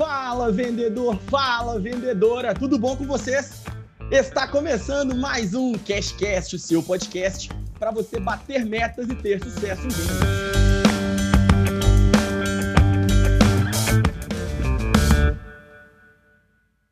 Fala vendedor, fala vendedora, tudo bom com vocês? Está começando mais um Cashcast, o seu podcast para você bater metas e ter sucesso em vendas.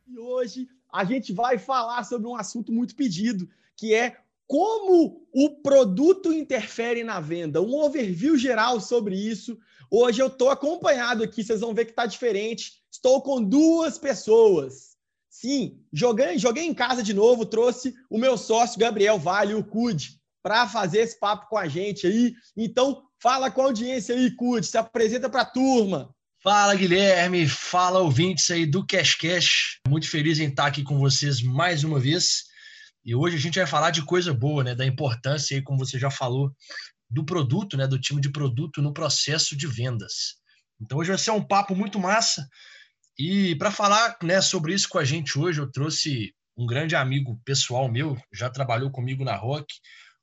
E hoje a gente vai falar sobre um assunto muito pedido, que é como o produto interfere na venda. Um overview geral sobre isso. Hoje eu estou acompanhado aqui, vocês vão ver que está diferente. Estou com duas pessoas. Sim, joguei, joguei em casa de novo, trouxe o meu sócio Gabriel Vale, o CUD, para fazer esse papo com a gente aí. Então, fala com a audiência aí, CUD, se apresenta para a turma. Fala, Guilherme. Fala, ouvintes aí do Cash Cash. Muito feliz em estar aqui com vocês mais uma vez. E hoje a gente vai falar de coisa boa, né? Da importância aí, como você já falou, do produto, né? Do time de produto no processo de vendas. Então hoje vai ser um papo muito massa. E para falar né, sobre isso com a gente hoje, eu trouxe um grande amigo pessoal meu, já trabalhou comigo na Rock.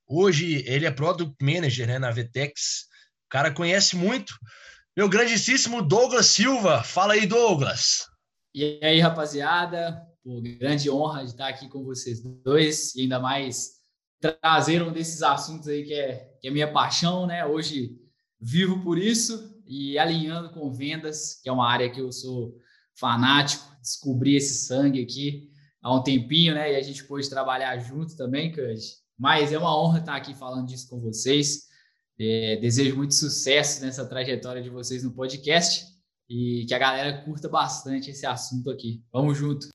Hoje ele é Product Manager né, na Vtex. O cara conhece muito. Meu grandíssimo Douglas Silva. Fala aí, Douglas. E aí, rapaziada? Pô, grande honra de estar aqui com vocês dois e ainda mais trazer um desses assuntos aí que é, que é minha paixão, né? Hoje vivo por isso e alinhando com vendas, que é uma área que eu sou fanático, descobri esse sangue aqui há um tempinho, né? E a gente pôde trabalhar junto também, Cud. Mas é uma honra estar aqui falando disso com vocês. É, desejo muito sucesso nessa trajetória de vocês no podcast e que a galera curta bastante esse assunto aqui. Vamos junto!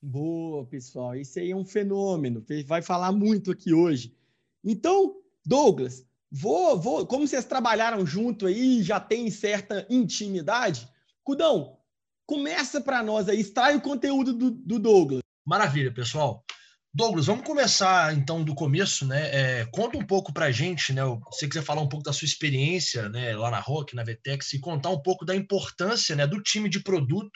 Boa, pessoal. Isso aí é um fenômeno. Vai falar muito aqui hoje. Então, Douglas, vou, vou, como vocês trabalharam junto aí, já tem certa intimidade, Cudão, começa para nós aí, extrai o conteúdo do, do, Douglas. Maravilha, pessoal. Douglas, vamos começar então do começo, né? É, conta um pouco para a gente, né? Se você quiser falar um pouco da sua experiência, né, lá na Rock, na Vetex, e contar um pouco da importância, né, do time de produto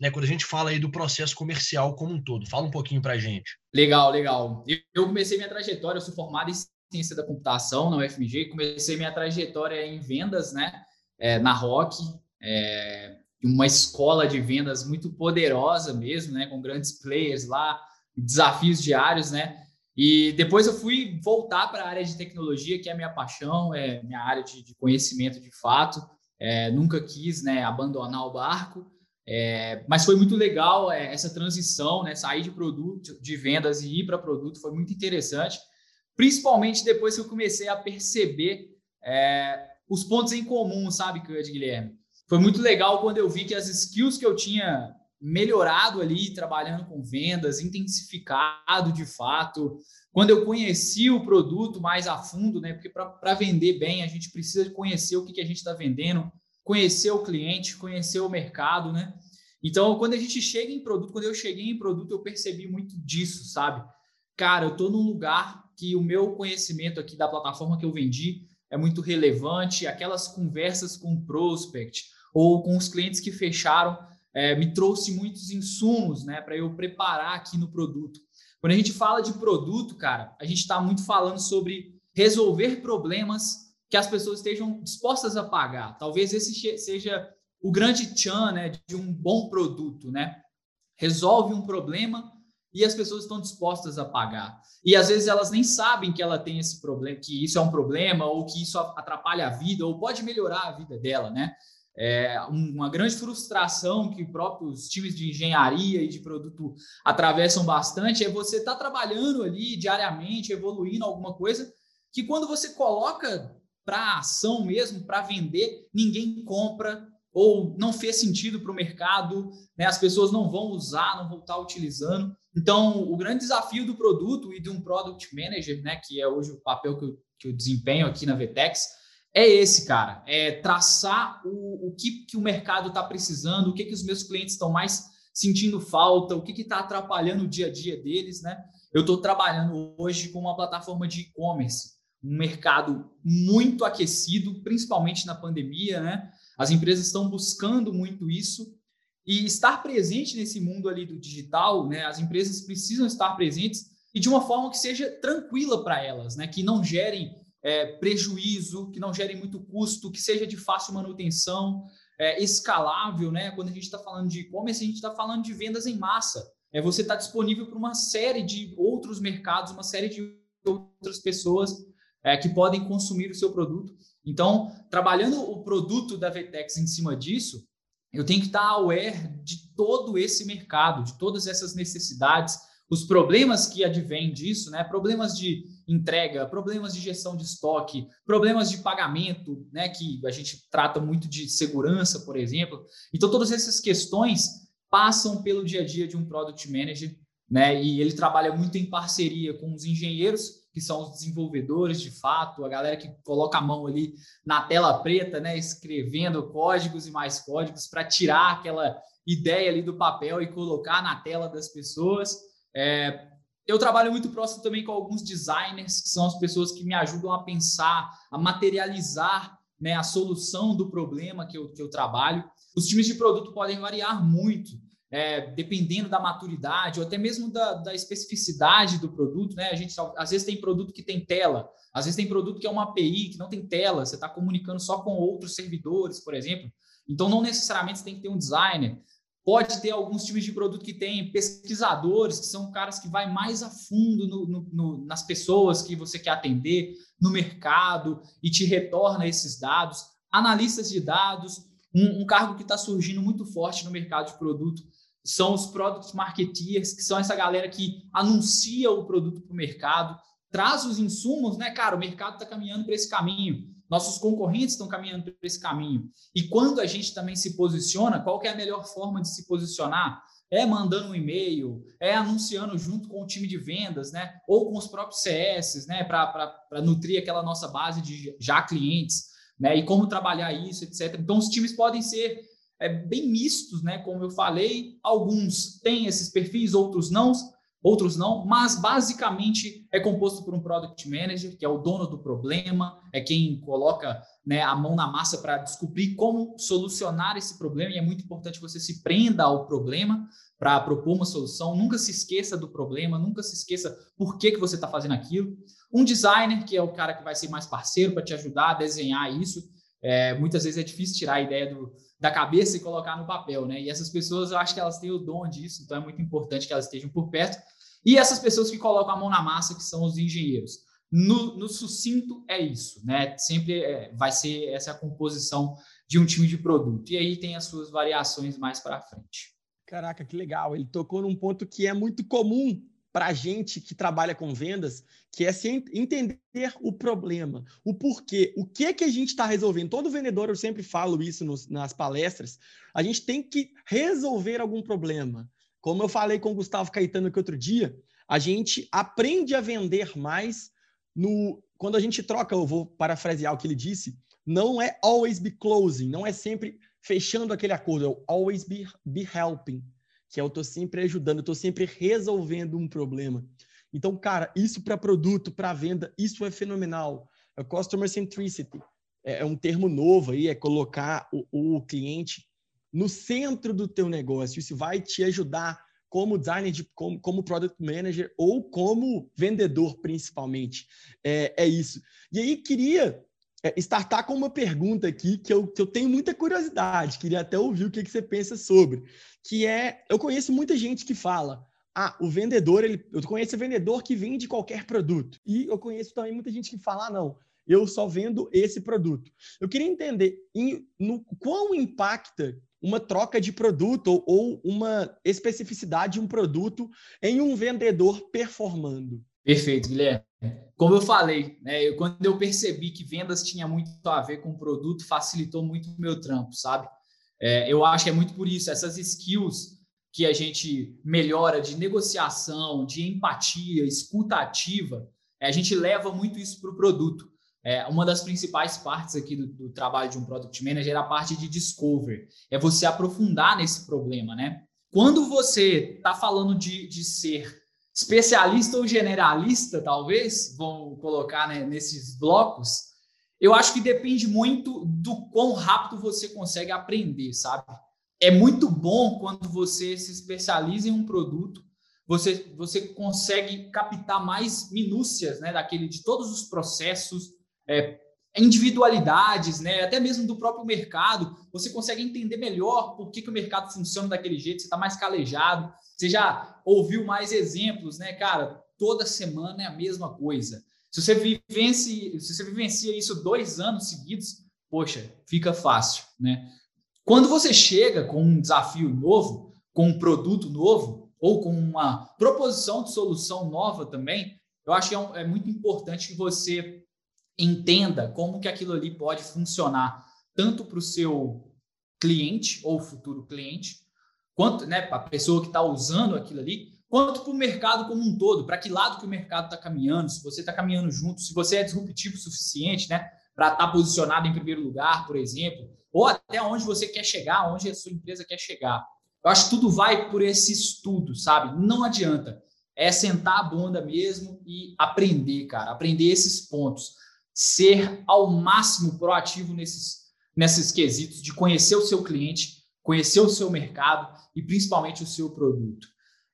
né, quando a gente fala aí do processo comercial como um todo. Fala um pouquinho para a gente. Legal, legal. Eu comecei minha trajetória, eu sou formado em ciência da computação na UFMG, comecei minha trajetória em vendas, né, é, na Rock, é, uma escola de vendas muito poderosa mesmo, né, com grandes players lá, desafios diários, né, e depois eu fui voltar para a área de tecnologia, que é a minha paixão, é minha área de, de conhecimento de fato, é, nunca quis, né, abandonar o barco, é, mas foi muito legal é, essa transição, né? Sair de produto, de vendas e ir para produto foi muito interessante, principalmente depois que eu comecei a perceber é, os pontos em comum, sabe, Guilherme? Foi muito legal quando eu vi que as skills que eu tinha melhorado ali, trabalhando com vendas, intensificado de fato, quando eu conheci o produto mais a fundo, né? Porque para vender bem, a gente precisa conhecer o que, que a gente está vendendo, conhecer o cliente, conhecer o mercado, né? Então, quando a gente chega em produto, quando eu cheguei em produto, eu percebi muito disso, sabe? Cara, eu estou num lugar que o meu conhecimento aqui da plataforma que eu vendi é muito relevante, aquelas conversas com o prospect ou com os clientes que fecharam é, me trouxe muitos insumos, né, para eu preparar aqui no produto. Quando a gente fala de produto, cara, a gente está muito falando sobre resolver problemas que as pessoas estejam dispostas a pagar. Talvez esse seja o grande tchan né, de um bom produto, né? Resolve um problema e as pessoas estão dispostas a pagar. E às vezes elas nem sabem que ela tem esse problema, que isso é um problema ou que isso atrapalha a vida ou pode melhorar a vida dela, né? É uma grande frustração que próprios times de engenharia e de produto atravessam bastante é você estar tá trabalhando ali diariamente, evoluindo alguma coisa, que quando você coloca para ação mesmo, para vender, ninguém compra ou não fez sentido para o mercado, né? as pessoas não vão usar, não vão estar utilizando. Então, o grande desafio do produto e de um product manager, né, que é hoje o papel que eu, que eu desempenho aqui na Vtex, é esse, cara. É traçar o, o que, que o mercado está precisando, o que, que os meus clientes estão mais sentindo falta, o que está atrapalhando o dia a dia deles, né? Eu estou trabalhando hoje com uma plataforma de e-commerce um mercado muito aquecido, principalmente na pandemia, né? As empresas estão buscando muito isso e estar presente nesse mundo ali do digital, né? As empresas precisam estar presentes e de uma forma que seja tranquila para elas, né? Que não gerem é, prejuízo, que não gerem muito custo, que seja de fácil manutenção. é, escalável, né? Quando a gente está falando de e-commerce, a gente está falando de vendas em massa. É você estar tá disponível para uma série de outros mercados, uma série de outras pessoas é, que podem consumir o seu produto. Então, trabalhando o produto da Vetex em cima disso, eu tenho que estar aware de todo esse mercado, de todas essas necessidades, os problemas que advêm disso, né? Problemas de entrega, problemas de gestão de estoque, problemas de pagamento, né? Que a gente trata muito de segurança, por exemplo. Então, todas essas questões passam pelo dia a dia de um product manager, né? E ele trabalha muito em parceria com os engenheiros, que são os desenvolvedores de fato, a galera que coloca a mão ali na tela preta, né? Escrevendo códigos e mais códigos para tirar aquela ideia ali do papel e colocar na tela das pessoas. É, eu trabalho muito próximo também com alguns designers, que são as pessoas que me ajudam a pensar, a materializar né, a solução do problema que eu, que eu trabalho. Os times de produto podem variar muito, é, dependendo da maturidade ou até mesmo da, da, especificidade do produto. Né? A gente às vezes tem produto que tem tela, às vezes tem produto que é uma API que não tem tela, você está comunicando só com outros servidores, por exemplo. Então, não necessariamente você tem que ter um designer. Pode ter alguns times de produto que têm pesquisadores, que são caras que vai mais a fundo no, no, no, nas pessoas que você quer atender, no mercado, e te retorna esses dados. Analistas de dados, um, um cargo que está surgindo muito forte no mercado de produto são os product marketeers, que são essa galera que anuncia o produto para o mercado, traz os insumos, né, cara? O mercado está caminhando para esse caminho nossos concorrentes estão caminhando por esse caminho. E quando a gente também se posiciona, qual é a melhor forma de se posicionar? É mandando um e-mail, é anunciando junto com o time de vendas, né? Ou com os próprios CS, né? Para nutrir aquela nossa base de já clientes, né? E como trabalhar isso, etc. Então, os times podem ser é, bem mistos, né? Como eu falei, alguns têm esses perfis, outros não outros não, mas basicamente é composto por um product manager, que é o dono do problema, é quem coloca né, a mão na massa para descobrir como solucionar esse problema, e é muito importante que você se prenda ao problema para propor uma solução, nunca se esqueça do problema, nunca se esqueça por que, que você está fazendo aquilo. Um designer, que é o cara que vai ser mais parceiro para te ajudar a desenhar isso, é, muitas vezes é difícil tirar a ideia do, da cabeça e colocar no papel, né? E essas pessoas, eu acho que elas têm o dom disso, então é muito importante que elas estejam por perto. E essas pessoas que colocam a mão na massa, que são os engenheiros. No, no sucinto é isso, né? Sempre é, vai ser essa composição de um time de produto. E aí tem as suas variações mais para frente. Caraca, que legal. Ele tocou num ponto que é muito comum para a gente que trabalha com vendas, que é se entender o problema, o porquê, o que que a gente está resolvendo. Todo vendedor, eu sempre falo isso nos, nas palestras, a gente tem que resolver algum problema. Como eu falei com o Gustavo Caetano aqui outro dia, a gente aprende a vender mais no quando a gente troca, eu vou parafrasear o que ele disse, não é always be closing, não é sempre fechando aquele acordo, é always be, be helping, que é eu estou sempre ajudando, eu estou sempre resolvendo um problema. Então, cara, isso para produto, para venda, isso é fenomenal. É customer centricity. É, é um termo novo aí, é colocar o, o cliente no centro do teu negócio. Isso vai te ajudar como designer, de, como, como product manager ou como vendedor, principalmente. É, é isso. E aí, queria é, startar com uma pergunta aqui que eu, que eu tenho muita curiosidade, queria até ouvir o que, que você pensa sobre, que é, eu conheço muita gente que fala, ah, o vendedor, ele, eu conheço vendedor que vende qualquer produto. E eu conheço também muita gente que fala, ah, não, eu só vendo esse produto. Eu queria entender em, no quão impacta uma troca de produto ou, uma especificidade de um produto em um vendedor performando. Perfeito, Guilherme. Como eu falei, né, eu, quando eu percebi que vendas tinha muito a ver com o produto, facilitou muito o meu trampo, sabe? É, eu acho que é muito por isso, essas skills que a gente melhora de negociação, de empatia, escuta ativa, a gente leva muito isso para o produto. É, uma das principais partes aqui do, do, trabalho de um product manager é a parte de discover, é você aprofundar nesse problema, né? Quando você está falando de, de ser especialista ou generalista, talvez, vão colocar né, nesses blocos, eu acho que depende muito do quão rápido você consegue aprender, sabe? É muito bom quando você se especializa em um produto, você, você consegue captar mais minúcias né, daquele, de todos os processos, é, individualidades, né? Até mesmo do próprio mercado, você consegue entender melhor por que, que o mercado funciona daquele jeito, você está mais calejado, você já ouviu mais exemplos, né, cara? Toda semana é a mesma coisa. Se você vivencia, se você vivencia isso dois anos seguidos, poxa, fica fácil, né? Quando você chega com um desafio novo, com um produto novo, ou com uma proposição de solução nova também, eu acho que é, um, é muito importante que você entenda como que aquilo ali pode funcionar tanto para o seu cliente ou futuro cliente, quanto né, para a pessoa que está usando aquilo ali, quanto para o mercado como um todo, para que lado que o mercado está caminhando, se você está caminhando junto, se você é disruptivo o suficiente, né, para estar tá posicionado em primeiro lugar, por exemplo, ou até onde você quer chegar, onde a sua empresa quer chegar. Eu acho que tudo vai por esse estudo, sabe? Não adianta. É sentar a bunda mesmo e aprender, cara, aprender esses pontos. Ser ao máximo proativo nesses, nesses quesitos de conhecer o seu cliente, conhecer o seu mercado e principalmente o seu produto.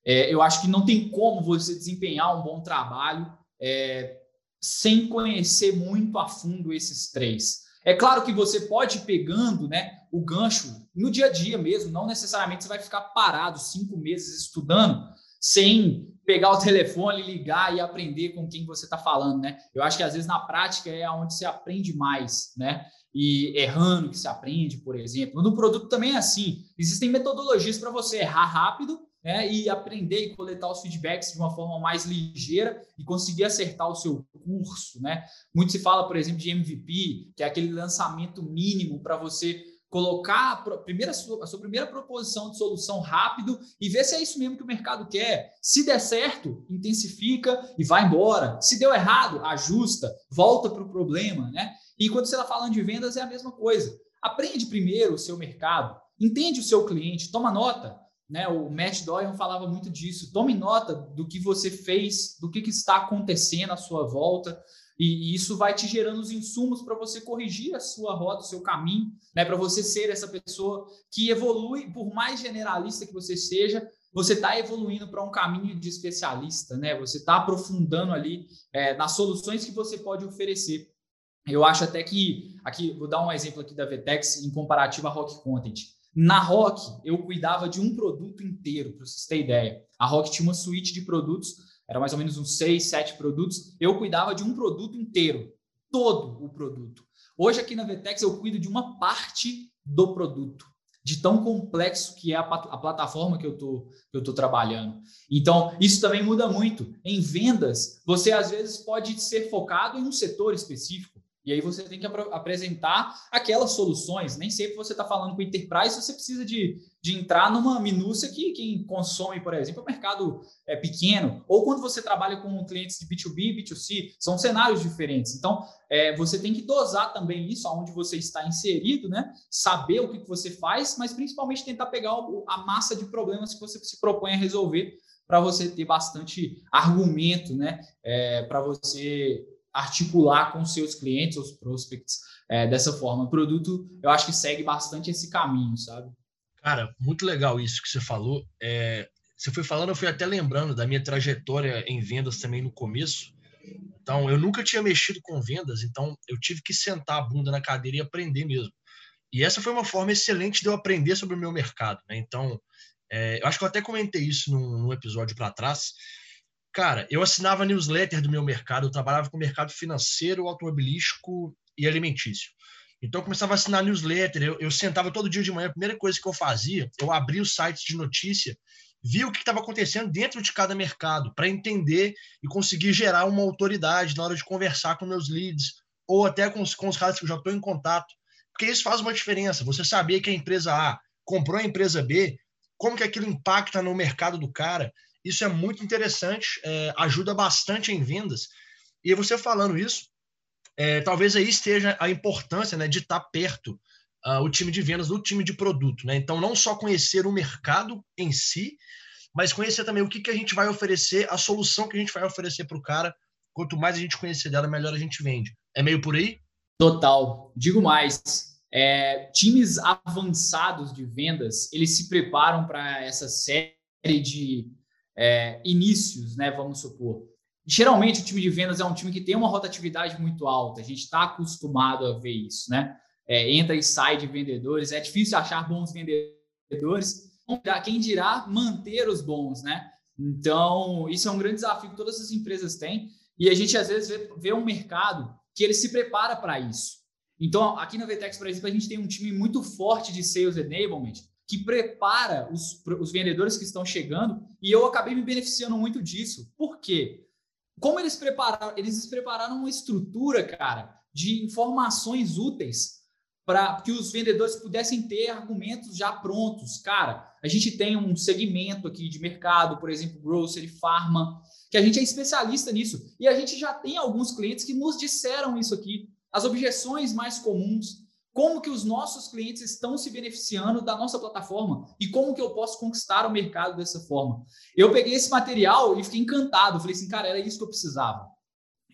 É, eu acho que não tem como você desempenhar um bom trabalho é, sem conhecer muito a fundo esses três. É claro que você pode ir pegando né, o gancho no dia a dia mesmo, não necessariamente você vai ficar parado cinco meses estudando sem pegar o telefone, ligar e aprender com quem você está falando, né? Eu acho que às vezes na prática é onde você aprende mais, né? E errando que se aprende, por exemplo. No produto também é assim. Existem metodologias para você errar rápido né, e aprender e coletar os feedbacks de uma forma mais ligeira e conseguir acertar o seu curso. Né? Muito se fala, por exemplo, de MVP, que é aquele lançamento mínimo para você colocar a, primeira, a sua primeira proposição de solução rápido e ver se é isso mesmo que o mercado quer. Se der certo, intensifica e vai embora. Se deu errado, ajusta, volta para o problema. Né? E quando você está falando de vendas, é a mesma coisa. Aprende primeiro o seu mercado, entende o seu cliente, toma nota né? O Matt Doyle falava muito disso. Tome nota do que você fez, do que, que está acontecendo à sua volta, e, isso vai te gerando os insumos para você corrigir a sua rota, o seu caminho, né? Para você ser essa pessoa que evolui, por mais generalista que você seja, você está evoluindo para um caminho de especialista, né? Você está aprofundando ali é, nas soluções que você pode oferecer. Eu acho até que aqui vou dar um exemplo aqui da Vetex em comparativo à Rock Content. Na Rock, eu cuidava de um produto inteiro, para vocês terem ideia. A Rock tinha uma suíte de produtos, era mais ou menos uns seis, sete produtos. Eu cuidava de um produto inteiro, todo o produto. Hoje, aqui na Vetex, eu cuido de uma parte do produto, de tão complexo que é a, a plataforma que eu estou trabalhando. Então, isso também muda muito. Em vendas, você às vezes pode ser focado em um setor específico. E aí você tem que ap apresentar aquelas soluções. Nem sempre você está falando com enterprise, você precisa de, de entrar numa minúcia que quem consome, por exemplo, é um mercado é, pequeno. Ou quando você trabalha com clientes de B2B, B2C, são cenários diferentes. Então, é, você tem que dosar também isso, aonde você está inserido, né? Saber o que, que você faz, mas principalmente tentar pegar o, a massa de problemas que você se propõe a resolver para você ter bastante argumento, né? É, para você articular com seus clientes, os prospects, é, dessa forma. O produto, eu acho que segue bastante esse caminho, sabe? Cara, muito legal isso que você falou. É, você foi falando, eu fui até lembrando da minha trajetória em vendas também no começo. Então, eu nunca tinha mexido com vendas, então eu tive que sentar a bunda na cadeira e aprender mesmo. E essa foi uma forma excelente de eu aprender sobre o meu mercado. Né? Então, é, eu acho que eu até comentei isso num, num episódio para trás, Cara, eu assinava newsletter do meu mercado, eu trabalhava com mercado financeiro, automobilístico e alimentício. Então eu começava a assinar newsletter, eu, eu sentava todo dia de manhã, a primeira coisa que eu fazia, eu abria os sites de notícia, via o que estava acontecendo dentro de cada mercado, para entender e conseguir gerar uma autoridade na hora de conversar com meus leads, ou até com os, com os caras que eu já estou em contato. Porque isso faz uma diferença. Você saber que a empresa A comprou a empresa B, como que aquilo impacta no mercado do cara. Isso é muito interessante, é, ajuda bastante em vendas. E você falando isso, é, talvez aí esteja a importância né, de estar perto uh, o time de vendas do time de produto. Né? Então, não só conhecer o mercado em si, mas conhecer também o que, que a gente vai oferecer, a solução que a gente vai oferecer para o cara. Quanto mais a gente conhecer dela, melhor a gente vende. É meio por aí? Total. Digo mais. É, times avançados de vendas, eles se preparam para essa série de é, inícios, né? Vamos supor. geralmente o time de vendas é um time que tem uma rotatividade muito alta. A gente está acostumado a ver isso, né? É, entra e sai de vendedores. É difícil achar bons vendedores. Quem dirá manter os bons, né? Então, isso é um grande desafio que todas as empresas têm. E a gente, às vezes, vê, vê um mercado que ele se prepara para isso. Então, aqui na Vetex, por exemplo, a gente tem um time muito forte de Sales Enablement que prepara os, os vendedores que estão chegando e eu acabei me beneficiando muito disso. Por quê? Como eles prepararam, eles prepararam uma estrutura, cara, de informações úteis para que os vendedores pudessem ter argumentos já prontos. Cara, a gente tem um segmento aqui de mercado, por exemplo, grocery, pharma, que a gente é especialista nisso. E a gente já tem alguns clientes que nos disseram isso aqui. As objeções mais comuns, como que os nossos clientes estão se beneficiando da nossa plataforma e como que eu posso conquistar o mercado dessa forma. Eu peguei esse material e fiquei encantado. Falei assim, cara, era isso que eu precisava.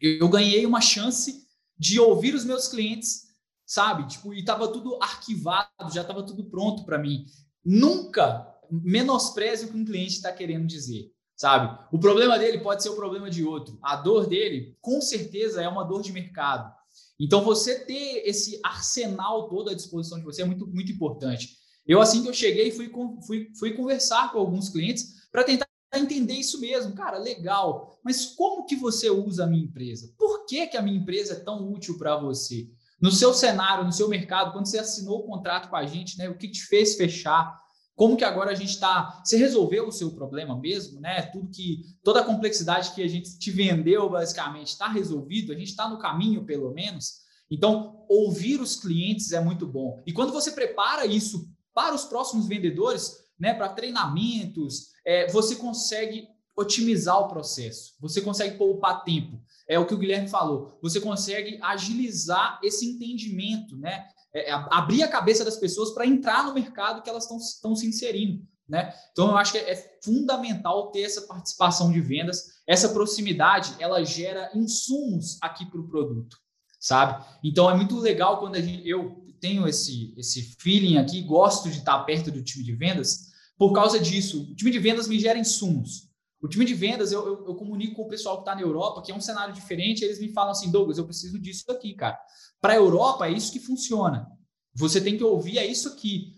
Eu ganhei uma chance de ouvir os meus clientes, sabe? Tipo, e estava tudo arquivado, já estava tudo pronto para mim. Nunca menospreze o que um cliente está querendo dizer, sabe? O problema dele pode ser o problema de outro. A dor dele, com certeza, é uma dor de mercado. Então, você ter esse arsenal todo à disposição de você é muito, muito importante. Eu, assim que eu cheguei, fui, fui, fui conversar com alguns clientes para tentar entender isso mesmo. Cara, legal, mas como que você usa a minha empresa? Por que, que a minha empresa é tão útil para você? No seu cenário, no seu mercado, quando você assinou o contrato com a gente, né, o que te fez fechar? Como que agora a gente está. Você resolveu o seu problema mesmo, né? Tudo que. Toda a complexidade que a gente te vendeu, basicamente, está resolvido, a gente está no caminho, pelo menos. Então, ouvir os clientes é muito bom. E quando você prepara isso para os próximos vendedores, né, para treinamentos, é, você consegue otimizar o processo, você consegue poupar tempo. É o que o Guilherme falou. Você consegue agilizar esse entendimento, né? É, é, abrir a cabeça das pessoas para entrar no mercado que elas estão se inserindo. Né? Então, eu acho que é, é fundamental ter essa participação de vendas, essa proximidade, ela gera insumos aqui para o produto, sabe? Então, é muito legal quando gente, eu tenho esse, esse feeling aqui, gosto de estar perto do time de vendas, por causa disso. O time de vendas me gera insumos. O time de vendas, eu, eu, eu comunico com o pessoal que está na Europa, que é um cenário diferente, eles me falam assim, Douglas, eu preciso disso aqui, cara. Para a Europa, é isso que funciona. Você tem que ouvir, é isso aqui.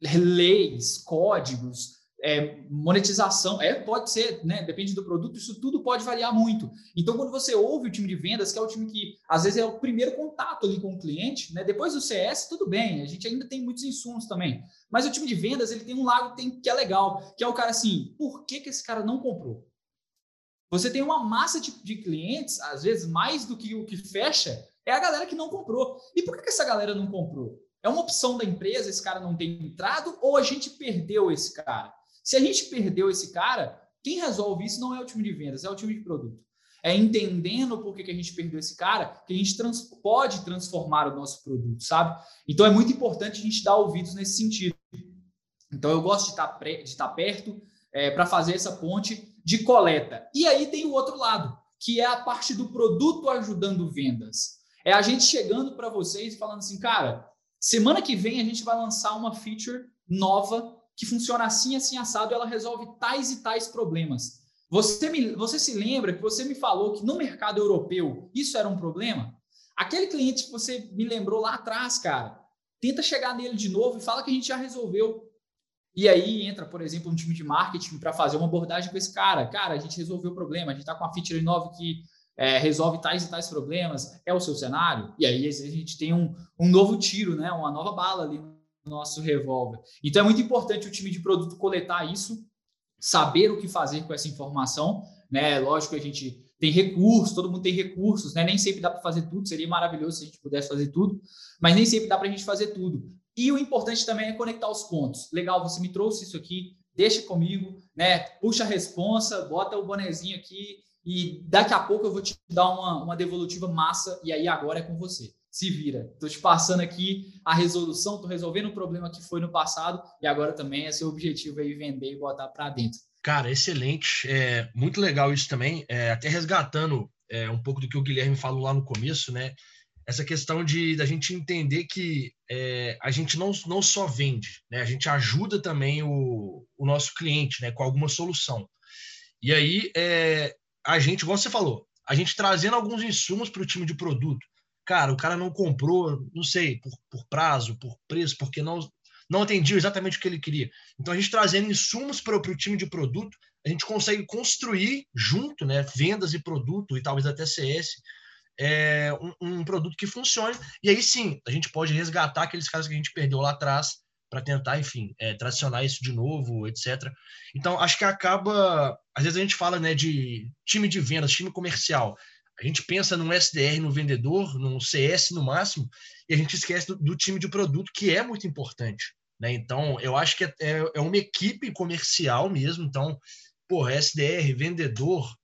Leis, códigos, é, monetização, é, pode ser, né? Depende do produto, isso tudo pode variar muito. Então, quando você ouve o time de vendas, que é o time que às vezes é o primeiro contato ali com o cliente, né? Depois do CS, tudo bem, a gente ainda tem muitos insumos também. Mas o time de vendas, ele tem um lado tem, que é legal, que é o cara assim, por que, que esse cara não comprou? Você tem uma massa de, de clientes, às vezes mais do que o que fecha, é a galera que não comprou. E por que, que essa galera não comprou? É uma opção da empresa esse cara não ter entrado ou a gente perdeu esse cara? Se a gente perdeu esse cara, quem resolve isso não é o time de vendas, é o time de produto. É entendendo por que, que a gente perdeu esse cara que a gente trans, pode transformar o nosso produto, sabe? Então é muito importante a gente dar ouvidos nesse sentido. Então eu gosto de estar, de estar perto é, para fazer essa ponte de coleta. E aí tem o outro lado, que é a parte do produto ajudando vendas. É a gente chegando para vocês e falando assim, cara, semana que vem a gente vai lançar uma feature nova que funciona assim, assim, assado, ela resolve tais e tais problemas. Você, me, você se lembra que você me falou que no mercado europeu isso era um problema? Aquele cliente que você me lembrou lá atrás, cara, tenta chegar nele de novo e fala que a gente já resolveu. E aí entra, por exemplo, um time de marketing para fazer uma abordagem com esse cara. Cara, a gente resolveu o problema, a gente está com uma feature nova que é, resolve tais e tais problemas, é o seu cenário. E aí a gente tem um, um novo tiro, né? uma nova bala ali nosso revólver. Então é muito importante o time de produto coletar isso, saber o que fazer com essa informação, né? Lógico que a gente tem recursos, todo mundo tem recursos, né? Nem sempre dá para fazer tudo, seria maravilhoso se a gente pudesse fazer tudo, mas nem sempre dá para a gente fazer tudo. E o importante também é conectar os pontos. Legal, você me trouxe isso aqui, deixa comigo, né? Puxa a responsa, bota o bonezinho aqui e daqui a pouco eu vou te dar uma, uma devolutiva massa e aí agora é com você se vira. Estou te passando aqui a resolução, estou resolvendo o problema que foi no passado e agora também é seu objetivo aí vender e botar para dentro. Cara, excelente. É muito legal isso também. É, até resgatando é, um pouco do que o Guilherme falou lá no começo, né? Essa questão de da gente entender que é, a gente não, não só vende, né? A gente ajuda também o, o nosso cliente, né? Com alguma solução. E aí, é, a gente, igual você falou, a gente trazendo alguns insumos para o time de produto. Cara, o cara não comprou, não sei, por, por prazo, por preço, porque não, não atendia exatamente o que ele queria. Então, a gente trazendo insumos para o time de produto, a gente consegue construir junto, né, vendas e produto, e talvez até CS, é, um, um, produto que funcione. E aí sim, a gente pode resgatar aqueles casos que a gente perdeu lá atrás para tentar, enfim, é, tracionar isso de novo, etc. Então, acho que acaba. Às vezes a gente fala né, de time de vendas, time comercial. A gente pensa num SDR no vendedor, num CS no máximo, e a gente esquece do, do time de produto, que é muito importante. Né? Então, eu acho que é, é, é uma equipe comercial mesmo. Então, porra, SDR, vendedor,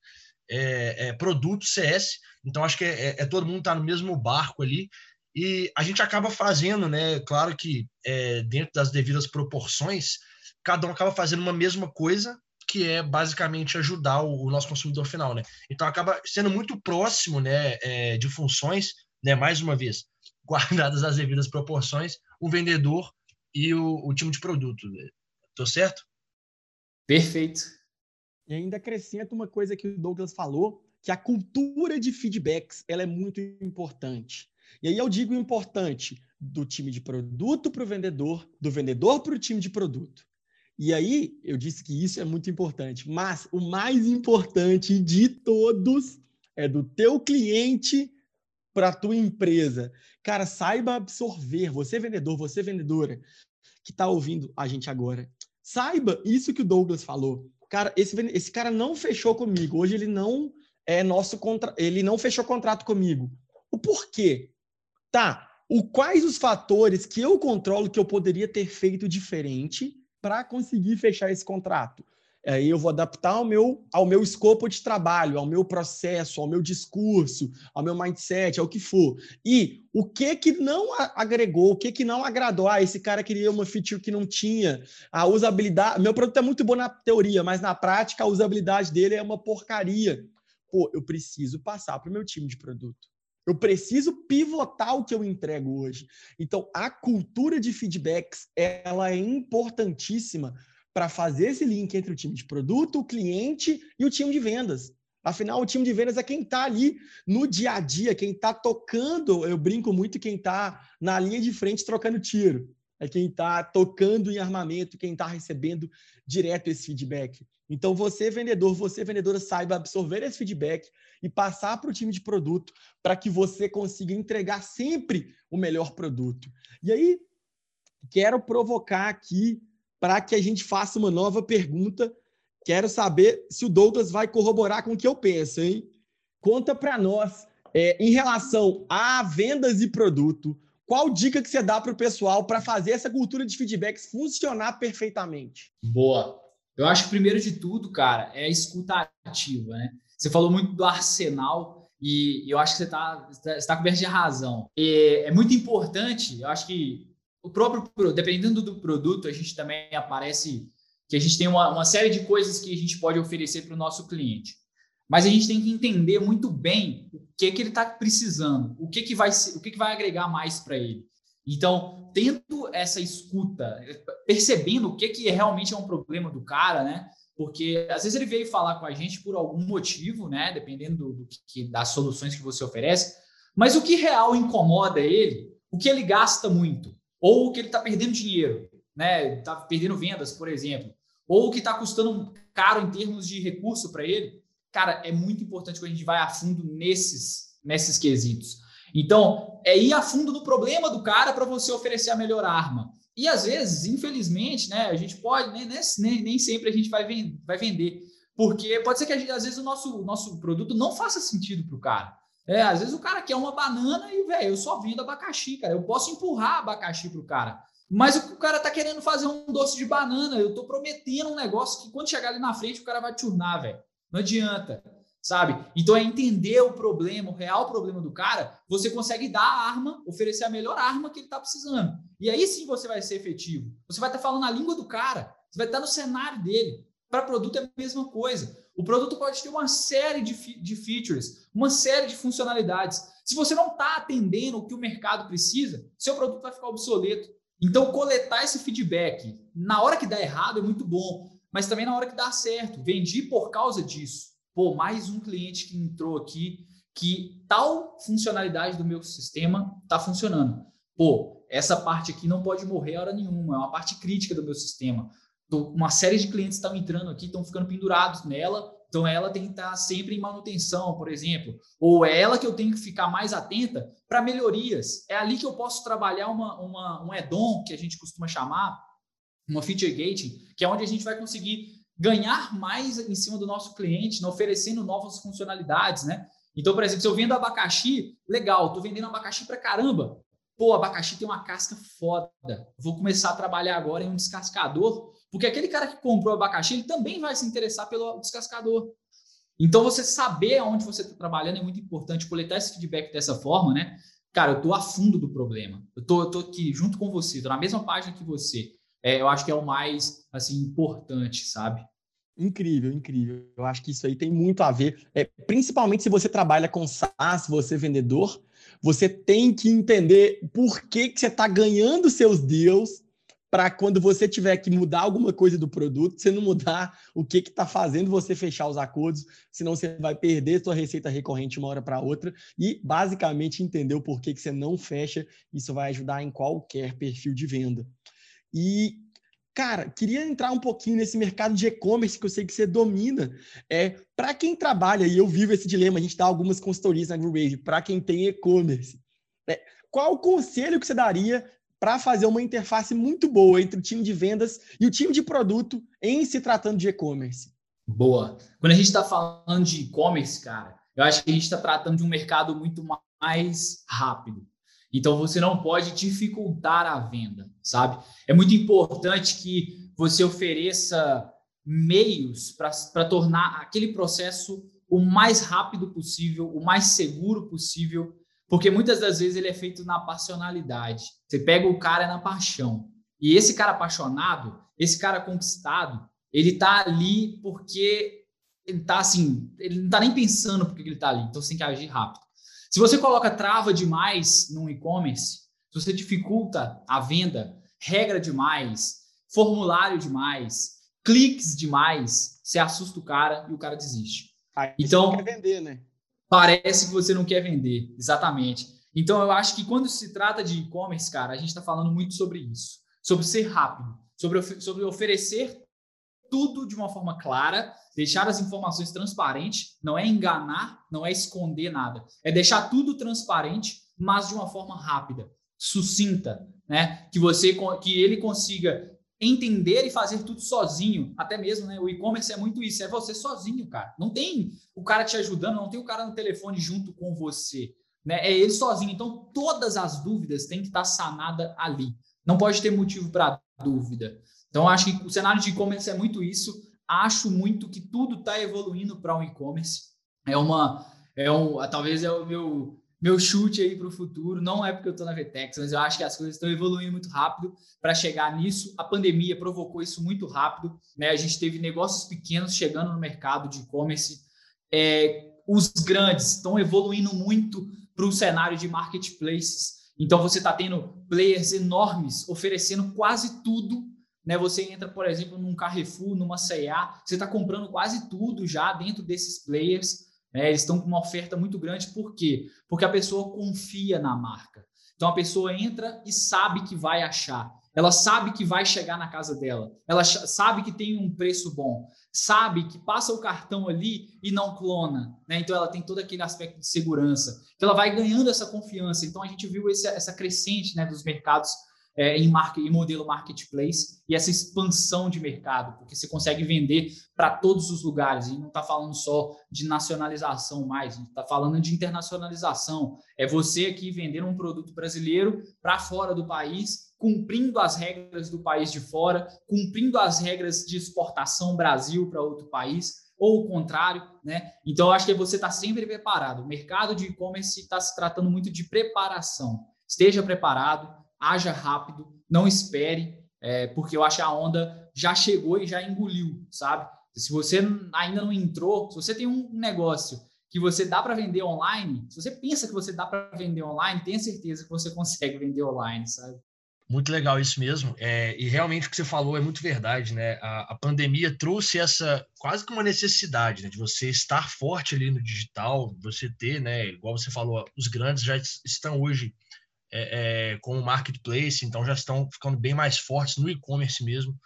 é, é, produto, CS. Então, acho que é, é, é todo mundo está no mesmo barco ali. E a gente acaba fazendo, né? Claro que dentro das devidas proporções, cada um acaba fazendo uma mesma coisa, que é basicamente ajudar o, o nosso consumidor final, né? Então acaba sendo muito próximo, né, é, de funções, né? Mais uma vez, guardadas as devidas proporções, o vendedor e o, o time de produto. Né? Tô certo? Perfeito. E ainda acrescento uma coisa que o Douglas falou, que a cultura de feedbacks ela é muito importante. E aí eu digo importante do time de produto para o vendedor, do vendedor para o time de produto. E aí eu disse que isso é muito importante, mas o mais importante de todos é do teu cliente para a tua empresa. Cara, saiba absorver, você vendedor, você vendedora que está ouvindo a gente agora, saiba isso que o Douglas falou. Cara, esse, esse cara não fechou comigo. Hoje ele não é nosso contra, ele não fechou contrato comigo. O porquê? Tá, o, quais os fatores que eu controlo que eu poderia ter feito diferente para conseguir fechar esse contrato? Aí eu vou adaptar ao meu, ao meu escopo de trabalho, ao meu processo, ao meu discurso, ao meu mindset, ao que for. E o que que não agregou, o que que não agradou? Ah, esse cara queria uma feature que não tinha. A usabilidade, meu produto é muito bom na teoria, mas na prática a usabilidade dele é uma porcaria. Pô, eu preciso passar para o meu time de produto. Eu preciso pivotar o que eu entrego hoje. Então, a cultura de feedbacks, ela é importantíssima para fazer esse link entre o time de produto, o cliente e o time de vendas. Afinal, o time de vendas é quem está ali no dia a dia, quem está tocando. Eu brinco muito quem está na linha de frente trocando tiro. É quem está tocando em armamento, quem está recebendo direto esse feedback. Então, você, vendedor, você, vendedora, saiba absorver esse feedback e passar para o time de produto para que você consiga entregar sempre o melhor produto. E aí, quero provocar aqui para que a gente faça uma nova pergunta. Quero saber se o Douglas vai corroborar com o que eu penso, hein? Conta para nós, é, em relação a vendas e produto, qual dica que você dá para o pessoal para fazer essa cultura de feedbacks funcionar perfeitamente? Boa. Eu acho que primeiro de tudo, cara, é escuta ativa, né? Você falou muito do arsenal e eu acho que você está tá coberto de razão. E é muito importante, eu acho que o próprio, dependendo do produto, a gente também aparece que a gente tem uma, uma série de coisas que a gente pode oferecer para o nosso cliente. Mas a gente tem que entender muito bem o que, que ele está precisando, o que, que vai o que, que vai agregar mais para ele. Então, tendo essa escuta, percebendo o que, que realmente é um problema do cara, né? Porque às vezes ele veio falar com a gente por algum motivo, né? Dependendo do, do que, das soluções que você oferece. Mas o que real incomoda ele, o que ele gasta muito, ou o que ele está perdendo dinheiro, né? Está perdendo vendas, por exemplo, ou o que está custando caro em termos de recurso para ele. Cara, é muito importante que a gente vá a fundo nesses, nesses quesitos. Então, é ir a fundo no problema do cara para você oferecer a melhor arma. E às vezes, infelizmente, né, a gente pode, nem, nem, nem sempre a gente vai, vend, vai vender. Porque pode ser que gente, às vezes o nosso, nosso produto não faça sentido para o cara. É, às vezes o cara quer uma banana e, velho, eu só vendo abacaxi, cara. Eu posso empurrar abacaxi para o cara. Mas o cara tá querendo fazer um doce de banana, eu tô prometendo um negócio que quando chegar ali na frente o cara vai turnar, velho. Não adianta sabe? Então é entender o problema, o real problema do cara, você consegue dar a arma, oferecer a melhor arma que ele está precisando. E aí sim você vai ser efetivo. Você vai estar tá falando a língua do cara, você vai estar tá no cenário dele. Para produto é a mesma coisa. O produto pode ter uma série de, de features, uma série de funcionalidades. Se você não está atendendo o que o mercado precisa, seu produto vai ficar obsoleto. Então, coletar esse feedback na hora que dá errado é muito bom, mas também na hora que dá certo. Vendi por causa disso. pô, mais um cliente que entrou aqui que tal funcionalidade do meu sistema está funcionando. Pô, essa parte aqui não pode morrer a hora nenhuma, é uma parte crítica do meu sistema. Uma série de clientes estão entrando aqui, estão ficando pendurados nela, então ela tem que estar sempre em manutenção, por exemplo. Ou é ela que eu tenho que ficar mais atenta para melhorias. É ali que eu posso trabalhar uma, uma, um add-on, que a gente costuma chamar, uma feature gating, que é onde a gente vai conseguir ganhar mais em cima do nosso cliente, né, oferecendo novas funcionalidades, né? Então, por exemplo, se eu vendo abacaxi, legal, estou vendendo abacaxi para caramba. Pô, abacaxi tem uma casca foda. Vou começar a trabalhar agora em um descascador, porque aquele cara que comprou abacaxi, ele também vai se interessar pelo descascador. Então, você saber aonde você está trabalhando é muito importante, coletar esse feedback dessa forma, né? Cara, eu estou a fundo do problema. Eu tô, tô aqui junto com você, estou na mesma página que você. É, eu acho que é o mais, assim, importante, sabe? Incrível, incrível. Eu acho que isso aí tem muito a ver, é, principalmente se você trabalha com SaaS, você é vendedor, você tem que entender por que, que você está ganhando seus deals para quando você tiver que mudar alguma coisa do produto, você não mudar o que está fazendo você fechar os acordos, senão você vai perder sua receita recorrente uma hora para outra e basicamente entender o porquê que você não fecha, isso vai ajudar em qualquer perfil de venda. E Cara, queria entrar um pouquinho nesse mercado de e-commerce que eu sei que você domina. É, para quem trabalha, e eu vivo esse dilema, a gente dá algumas consultorias na GreenWave, para quem tem e-commerce. É, qual o conselho que você daria para fazer uma interface muito boa entre o time de vendas e o time de produto em se tratando de e-commerce? Boa. Quando a gente está falando de e-commerce, cara, eu acho que a gente está tratando de um mercado muito mais rápido. Então você não pode dificultar a venda, sabe? É muito importante que você ofereça meios para tornar aquele processo o mais rápido possível, o mais seguro possível, porque muitas das vezes ele é feito na passionalidade. Você pega o cara na paixão. E esse cara apaixonado, esse cara conquistado, ele tá ali porque ele tá assim, ele não tá nem pensando porque ele tá ali, então você tem que agir rápido. Se você coloca trava demais no e-commerce, se você dificulta a venda, regra demais, formulário demais, cliques demais, você assusta o cara e o cara desiste. Aí então, você não quer vender, né? Parece que você não quer vender, exatamente. Então, eu acho que quando se trata de e-commerce, cara, a gente está falando muito sobre isso, sobre ser rápido, sobre, sobre oferecer tudo de uma forma clara, deixar as informações transparentes, não é enganar, não é esconder nada, é deixar tudo transparente, mas de uma forma rápida, sucinta, né? Que você que ele consiga entender e fazer tudo sozinho, até mesmo, né? O e-commerce é muito isso, é você sozinho, cara. Não tem o cara te ajudando, não tem o cara no telefone junto com você, né? É ele sozinho. Então todas as dúvidas têm que estar sanada ali. Não pode ter motivo para dúvida. Então, acho que o cenário de e-commerce é muito isso. Acho muito que tudo está evoluindo para o um e-commerce. É uma, é um, talvez é o meu meu chute aí para o futuro. Não é porque eu estou na Vtex, mas eu acho que as coisas estão evoluindo muito rápido para chegar nisso. A pandemia provocou isso muito rápido. Né? A gente teve negócios pequenos chegando no mercado de e-commerce. É, os grandes estão evoluindo muito para o cenário de marketplaces. Então, você está tendo players enormes oferecendo quase tudo né? Você entra, por exemplo, num Carrefour, numa C&A, você está comprando quase tudo já dentro desses players. Né? Eles estão com uma oferta muito grande. Por quê? Porque a pessoa confia na marca. Então a pessoa entra e sabe que vai achar. Ela sabe que vai chegar na casa dela. Ela sabe que tem um preço bom. Sabe que passa o cartão ali e não clona. Né? Então ela tem todo aquele aspecto de segurança. Então ela vai ganhando essa confiança. Então a gente viu esse, essa crescente né, dos mercados é, em, market, em modelo marketplace e essa expansão de mercado, porque você consegue vender para todos os lugares. E não está falando só de nacionalização mais, está falando de internacionalização. É você aqui vendendo um produto brasileiro para fora do país, cumprindo as regras do país de fora, cumprindo as regras de exportação Brasil para outro país ou o contrário, né? Então, acho que você está sempre preparado. O mercado de e-commerce está se tratando muito de preparação. Esteja preparado, haja rápido, não espere, é, porque eu acho que a onda já chegou e já engoliu, sabe? Se você ainda não entrou, se você tem um negócio que você dá para vender online, se você pensa que você dá para vender online, tenha certeza que você consegue vender online, sabe? Muito legal isso mesmo. É, e realmente o que você falou é muito verdade, né? A, a pandemia trouxe essa quase que uma necessidade né, de você estar forte ali no digital, você ter, né? Igual você falou, os grandes já estão hoje é, é, com o marketplace, então já estão ficando bem mais fortes no e-commerce mesmo.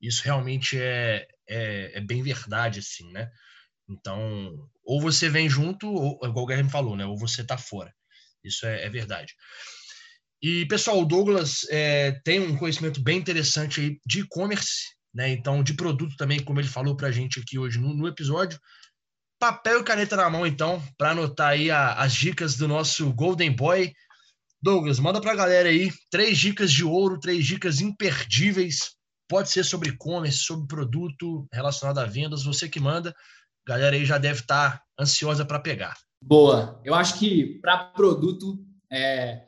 Isso realmente é, é, é, bem verdade, assim, né? Então, ou você vem junto, ou, igual o Guilherme falou, né? Ou você tá fora. Isso é, é verdade. E, pessoal, o Douglas é, tem um conhecimento bem interessante aí de e-commerce, né? Então, de produto também, como ele falou para a gente aqui hoje no, no, episódio. Papel e caneta na mão, então, para anotar aí a, as dicas do nosso Golden Boy. Douglas, manda para a galera aí três dicas de ouro, três dicas imperdíveis. Pode ser sobre e-commerce, sobre produto relacionado a vendas, você que manda. A galera aí já deve estar tá ansiosa para pegar. Boa. Eu acho que para produto, é,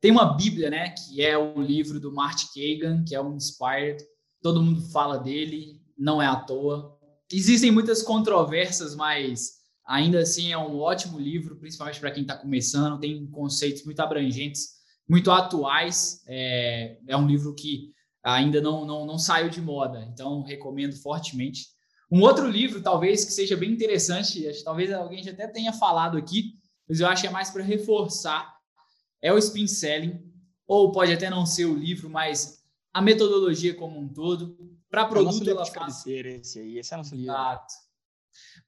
tem uma Bíblia, né, que é o livro do Martin Kagan, que é o Inspired. Todo mundo fala dele, não é à toa. Existem muitas controvérsias, mas ainda assim é um ótimo livro, principalmente para quem está começando. Tem conceitos muito abrangentes, muito atuais. É, é um livro que ainda não, não, não saiu de moda, então recomendo fortemente. Um outro livro, talvez, que seja bem interessante, talvez alguém já até tenha falado aqui, mas eu acho que é mais para reforçar é o spin selling, ou pode até não ser o livro, mas a metodologia como um todo. Para produto, é ela faz. Esse aí, esse é nosso livro. Exato.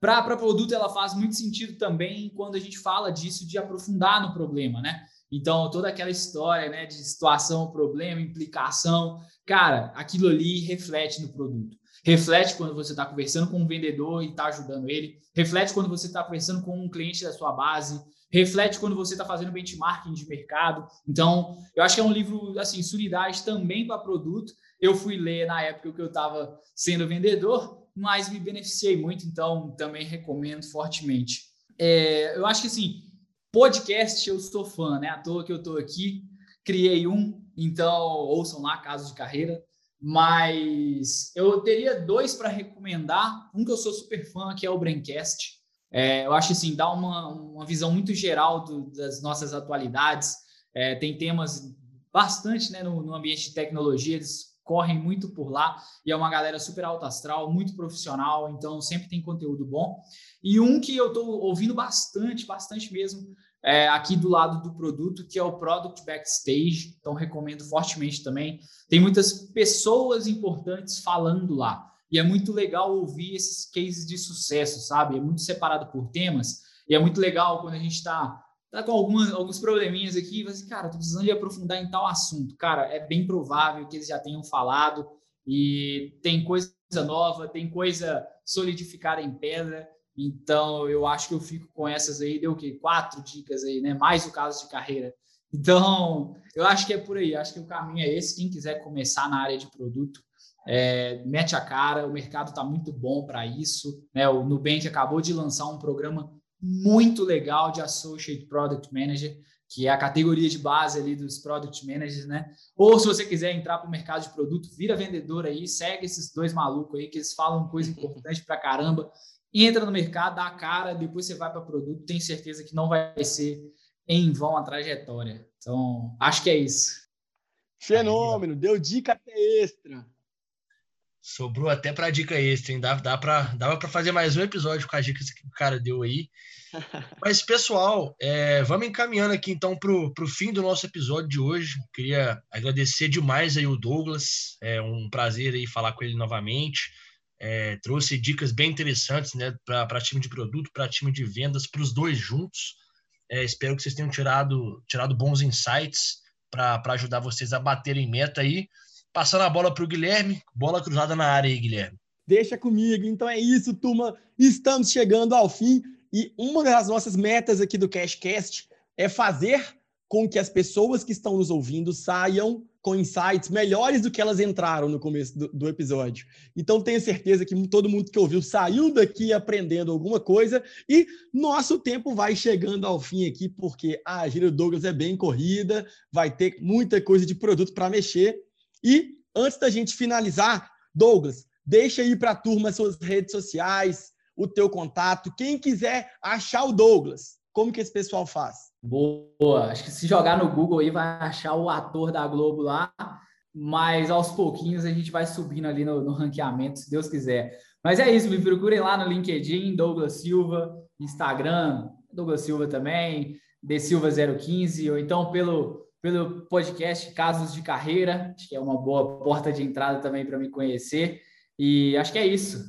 Para produto, ela faz muito sentido também quando a gente fala disso de aprofundar no problema, né? Então, toda aquela história né, de situação, problema, implicação, cara, aquilo ali reflete no produto. Reflete quando você está conversando com um vendedor e está ajudando ele. Reflete quando você está conversando com um cliente da sua base reflete quando você está fazendo benchmarking de mercado. Então, eu acho que é um livro, assim, solidariedade também para produto. Eu fui ler na época que eu estava sendo vendedor, mas me beneficiei muito, então também recomendo fortemente. É, eu acho que, assim, podcast eu sou fã, né? À toa que eu estou aqui, criei um, então ouçam lá, caso de carreira. Mas eu teria dois para recomendar. Um que eu sou super fã, que é o Braincast. É, eu acho assim, dá uma, uma visão muito geral do, das nossas atualidades. É, tem temas bastante né, no, no, ambiente de tecnologia, eles correm muito por lá e é uma galera super alta astral, muito profissional, então sempre tem conteúdo bom. E um que eu estou ouvindo bastante, bastante mesmo, é, aqui do lado do produto, que é o Product Backstage, então recomendo fortemente também. Tem muitas pessoas importantes falando lá. E é muito legal ouvir esses cases de sucesso, sabe? É muito separado por temas. E é muito legal quando a gente está tá com algumas, alguns probleminhas aqui, e assim, cara, tô precisando de aprofundar em tal assunto. Cara, é bem provável que eles já tenham falado e tem coisa nova, tem coisa solidificada em pedra. Então, eu acho que eu fico com essas aí, deu o quê? Quatro dicas aí, né? Mais o caso de carreira. Então, eu acho que é por aí. Acho que o caminho é esse. Quem quiser começar na área de produto, é, mete a cara, o mercado está muito bom para isso. Né? O Nubank acabou de lançar um programa muito legal de Associate Product Manager, que é a categoria de base ali dos Product Managers, né? Ou se você quiser entrar para o mercado de produto, vira vendedor aí, segue esses dois malucos aí que eles falam coisa importante para caramba. Entra no mercado, dá a cara, depois você vai para produto, tem certeza que não vai ser em vão a trajetória. Então, acho que é isso. Fenômeno, deu dica extra. Sobrou até para dica extra, hein? Dava, dava para dava pra fazer mais um episódio com as dicas que o cara deu aí. Mas, pessoal, é, vamos encaminhando aqui então para o fim do nosso episódio de hoje. Queria agradecer demais aí o Douglas. É um prazer aí falar com ele novamente. É, trouxe dicas bem interessantes né, para time de produto, para time de vendas, para os dois juntos. É, espero que vocês tenham tirado, tirado bons insights para ajudar vocês a baterem meta aí. Passando a bola para o Guilherme. Bola cruzada na área aí, Guilherme. Deixa comigo. Então é isso, turma. Estamos chegando ao fim. E uma das nossas metas aqui do Cashcast é fazer com que as pessoas que estão nos ouvindo saiam com insights melhores do que elas entraram no começo do, do, episódio. Então, tenho certeza que todo mundo que ouviu saiu daqui aprendendo alguma coisa e nosso tempo vai chegando ao fim aqui, porque a agenda do Douglas é bem corrida, vai ter muita coisa de produto para mexer e antes da gente finalizar, Douglas, deixa aí para a turma suas redes sociais, o teu contato. Quem quiser achar o Douglas, como que esse pessoal faz? Boa. Acho que se jogar no Google aí vai achar o ator da Globo lá, mas aos pouquinhos a gente vai subindo ali no, no ranqueamento, se Deus quiser. Mas é isso, me procurem lá no LinkedIn, Douglas Silva, Instagram, Douglas Silva também, De Silva 015, ou então pelo, pelo podcast Casos de Carreira, acho que é uma boa porta de entrada também para me conhecer. E acho que é isso.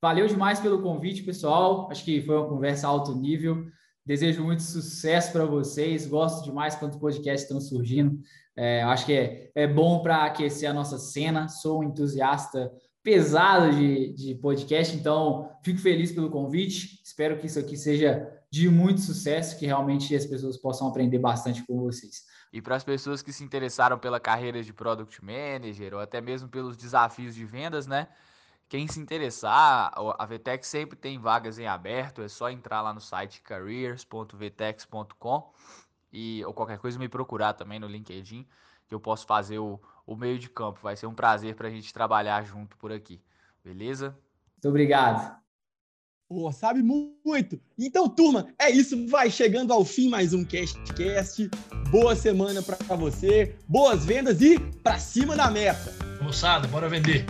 Valeu demais pelo convite, pessoal. Acho que foi uma conversa alto nível. Desejo muito sucesso para vocês. Gosto demais quando podcasts estão surgindo. É, acho que é, é bom para aquecer a nossa cena. Sou um entusiasta pesado de, de podcast, então fico feliz pelo convite. Espero que isso aqui seja de muito sucesso, que realmente as pessoas possam aprender bastante com vocês. E para as pessoas que se interessaram pela carreira de Product Manager ou até mesmo pelos desafios de vendas, né? Quem se interessar, a VTEX sempre tem vagas em aberto, é só entrar lá no site careers.vtex.com e ou qualquer coisa me procurar também no LinkedIn, que eu posso fazer o, o meio de campo. Vai ser um prazer para a gente trabalhar junto por aqui. Beleza? Muito obrigado. Pô, sabe muito. Então, turma, é isso. Vai chegando ao fim mais um CastCast. Boa semana para você, boas vendas e para cima da meta. Moçada, bora vender.